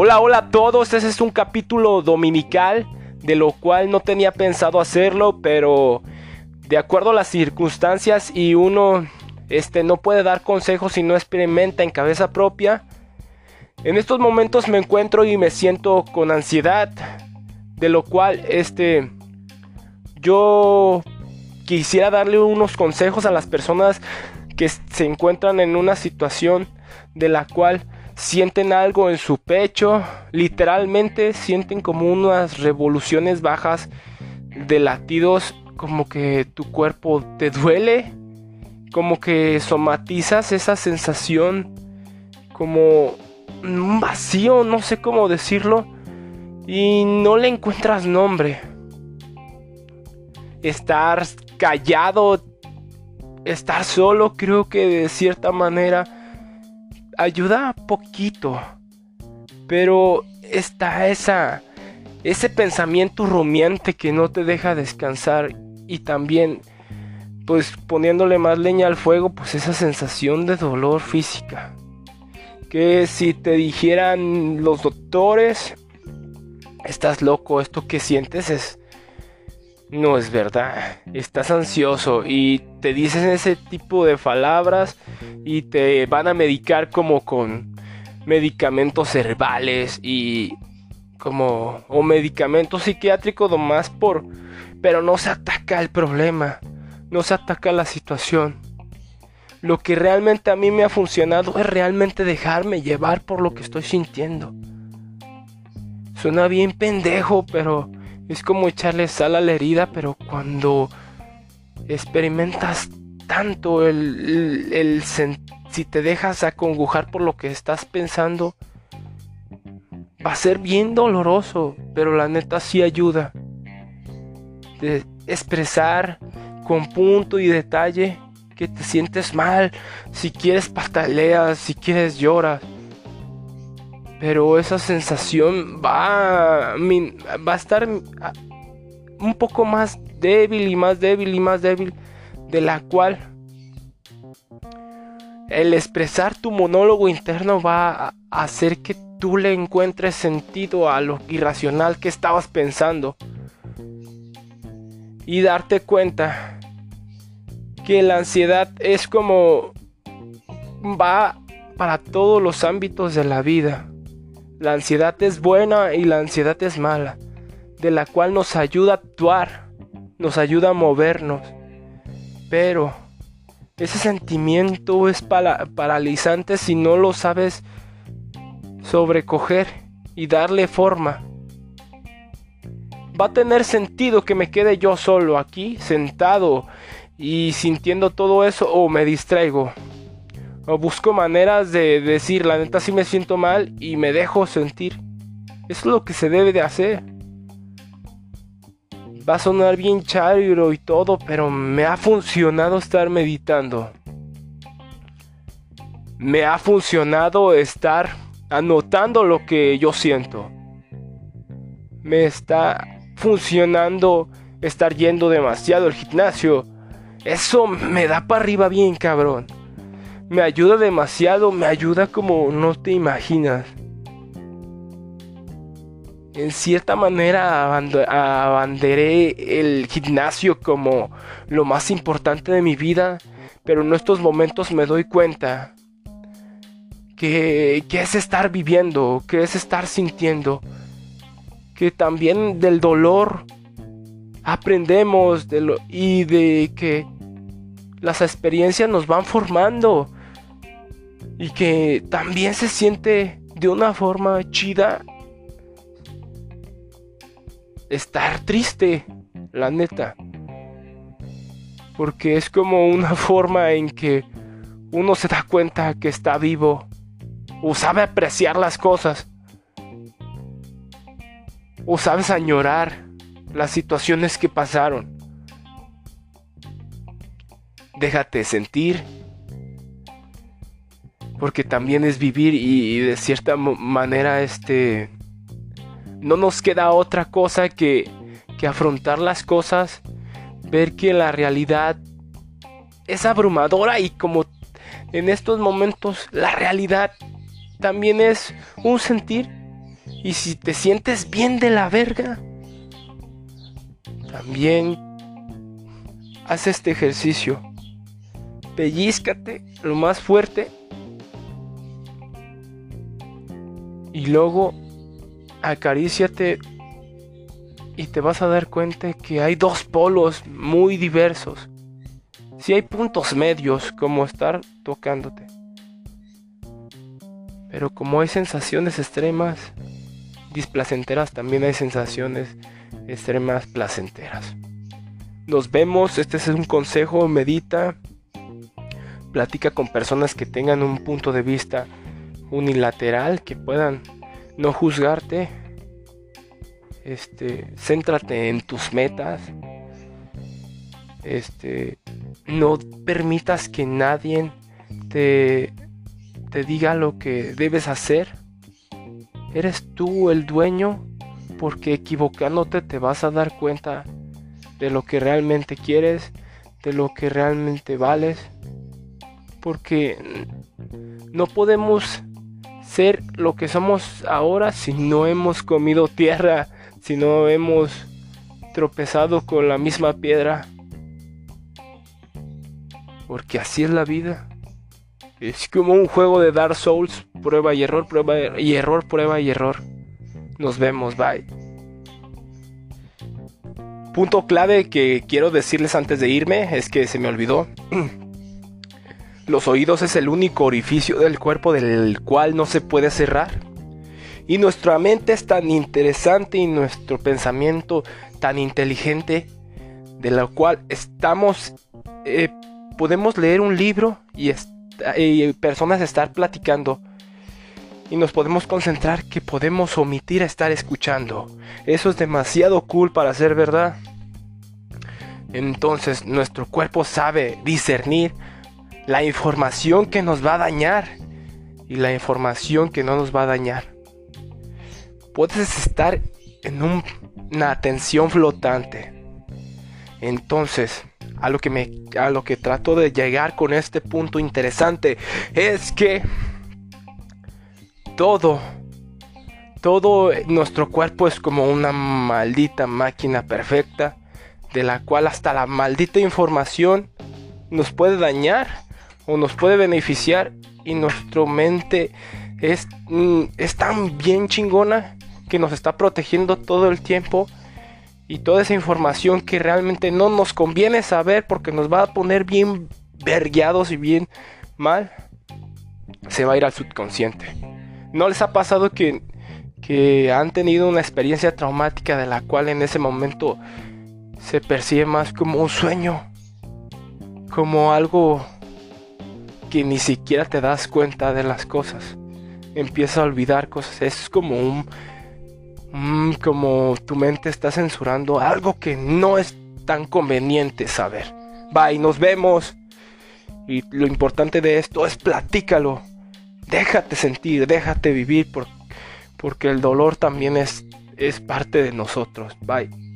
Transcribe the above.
Hola, hola a todos, este es un capítulo dominical, de lo cual no tenía pensado hacerlo, pero de acuerdo a las circunstancias y uno este, no puede dar consejos si no experimenta en cabeza propia. En estos momentos me encuentro y me siento con ansiedad, de lo cual este, yo quisiera darle unos consejos a las personas que se encuentran en una situación de la cual sienten algo en su pecho, literalmente sienten como unas revoluciones bajas de latidos, como que tu cuerpo te duele, como que somatizas esa sensación, como un vacío, no sé cómo decirlo, y no le encuentras nombre. Estar callado, estar solo, creo que de cierta manera ayuda poquito, pero está esa ese pensamiento rumiante que no te deja descansar y también pues poniéndole más leña al fuego, pues esa sensación de dolor física. Que si te dijeran los doctores, estás loco, esto que sientes es no es verdad. Estás ansioso y te dicen ese tipo de palabras y te van a medicar como con medicamentos herbales y como o medicamentos psiquiátricos nomás por pero no se ataca el problema, no se ataca la situación. Lo que realmente a mí me ha funcionado es realmente dejarme llevar por lo que estoy sintiendo. Suena bien pendejo, pero es como echarle sal a la herida, pero cuando experimentas tanto el, el, si te dejas acongujar por lo que estás pensando, va a ser bien doloroso, pero la neta sí ayuda. De expresar con punto y detalle que te sientes mal, si quieres pataleas, si quieres lloras pero esa sensación va, va a estar un poco más débil y más débil y más débil de la cual el expresar tu monólogo interno va a hacer que tú le encuentres sentido a lo irracional que estabas pensando y darte cuenta que la ansiedad es como va para todos los ámbitos de la vida la ansiedad es buena y la ansiedad es mala, de la cual nos ayuda a actuar, nos ayuda a movernos. Pero ese sentimiento es paralizante si no lo sabes sobrecoger y darle forma. Va a tener sentido que me quede yo solo aquí, sentado y sintiendo todo eso o me distraigo o busco maneras de decir, la neta sí me siento mal y me dejo sentir. Es lo que se debe de hacer. Va a sonar bien chairo y todo, pero me ha funcionado estar meditando. Me ha funcionado estar anotando lo que yo siento. Me está funcionando estar yendo demasiado al gimnasio. Eso me da para arriba bien, cabrón me ayuda demasiado, me ayuda como no te imaginas. En cierta manera abanderé el gimnasio como lo más importante de mi vida, pero en estos momentos me doy cuenta que, es estar viviendo, que es estar sintiendo, que también del dolor aprendemos de lo, y de que las experiencias nos van formando y que también se siente de una forma chida estar triste, la neta. Porque es como una forma en que uno se da cuenta que está vivo o sabe apreciar las cosas o sabes añorar las situaciones que pasaron. Déjate sentir porque también es vivir y, de cierta manera este no nos queda otra cosa que, que afrontar las cosas, ver que la realidad es abrumadora y como en estos momentos la realidad también es un sentir Y si te sientes bien de la verga, también haz este ejercicio. Pellízcate lo más fuerte y luego acaríciate y te vas a dar cuenta que hay dos polos muy diversos. Si hay puntos medios como estar tocándote. Pero como hay sensaciones extremas, displacenteras, también hay sensaciones extremas placenteras. Nos vemos, este es un consejo, medita, platica con personas que tengan un punto de vista unilateral, que puedan no juzgarte. Este, céntrate en tus metas. Este, no permitas que nadie te, te diga lo que debes hacer. Eres tú el dueño porque equivocándote te vas a dar cuenta de lo que realmente quieres, de lo que realmente vales. Porque no podemos ser lo que somos ahora si no hemos comido tierra, si no hemos tropezado con la misma piedra. Porque así es la vida. Es como un juego de Dark Souls, prueba y error, prueba y error, prueba y error. Nos vemos, bye. Punto clave que quiero decirles antes de irme es que se me olvidó. Los oídos es el único orificio del cuerpo del cual no se puede cerrar. Y nuestra mente es tan interesante y nuestro pensamiento tan inteligente de lo cual estamos eh, podemos leer un libro y, y personas estar platicando y nos podemos concentrar que podemos omitir a estar escuchando. Eso es demasiado cool para ser verdad. Entonces nuestro cuerpo sabe discernir la información que nos va a dañar y la información que no nos va a dañar. Puedes estar en una atención flotante. Entonces, a lo que me a lo que trato de llegar con este punto interesante es que todo todo nuestro cuerpo es como una maldita máquina perfecta de la cual hasta la maldita información nos puede dañar o nos puede beneficiar y nuestra mente es, mm, es tan bien chingona que nos está protegiendo todo el tiempo y toda esa información que realmente no nos conviene saber porque nos va a poner bien vergueados y bien mal, se va a ir al subconsciente. ¿No les ha pasado que, que han tenido una experiencia traumática de la cual en ese momento se percibe más como un sueño? Como algo que ni siquiera te das cuenta de las cosas. Empieza a olvidar cosas. Es como un Mm, como tu mente está censurando algo que no es tan conveniente saber. Bye, nos vemos. Y lo importante de esto es platícalo. Déjate sentir, déjate vivir, porque el dolor también es, es parte de nosotros. Bye.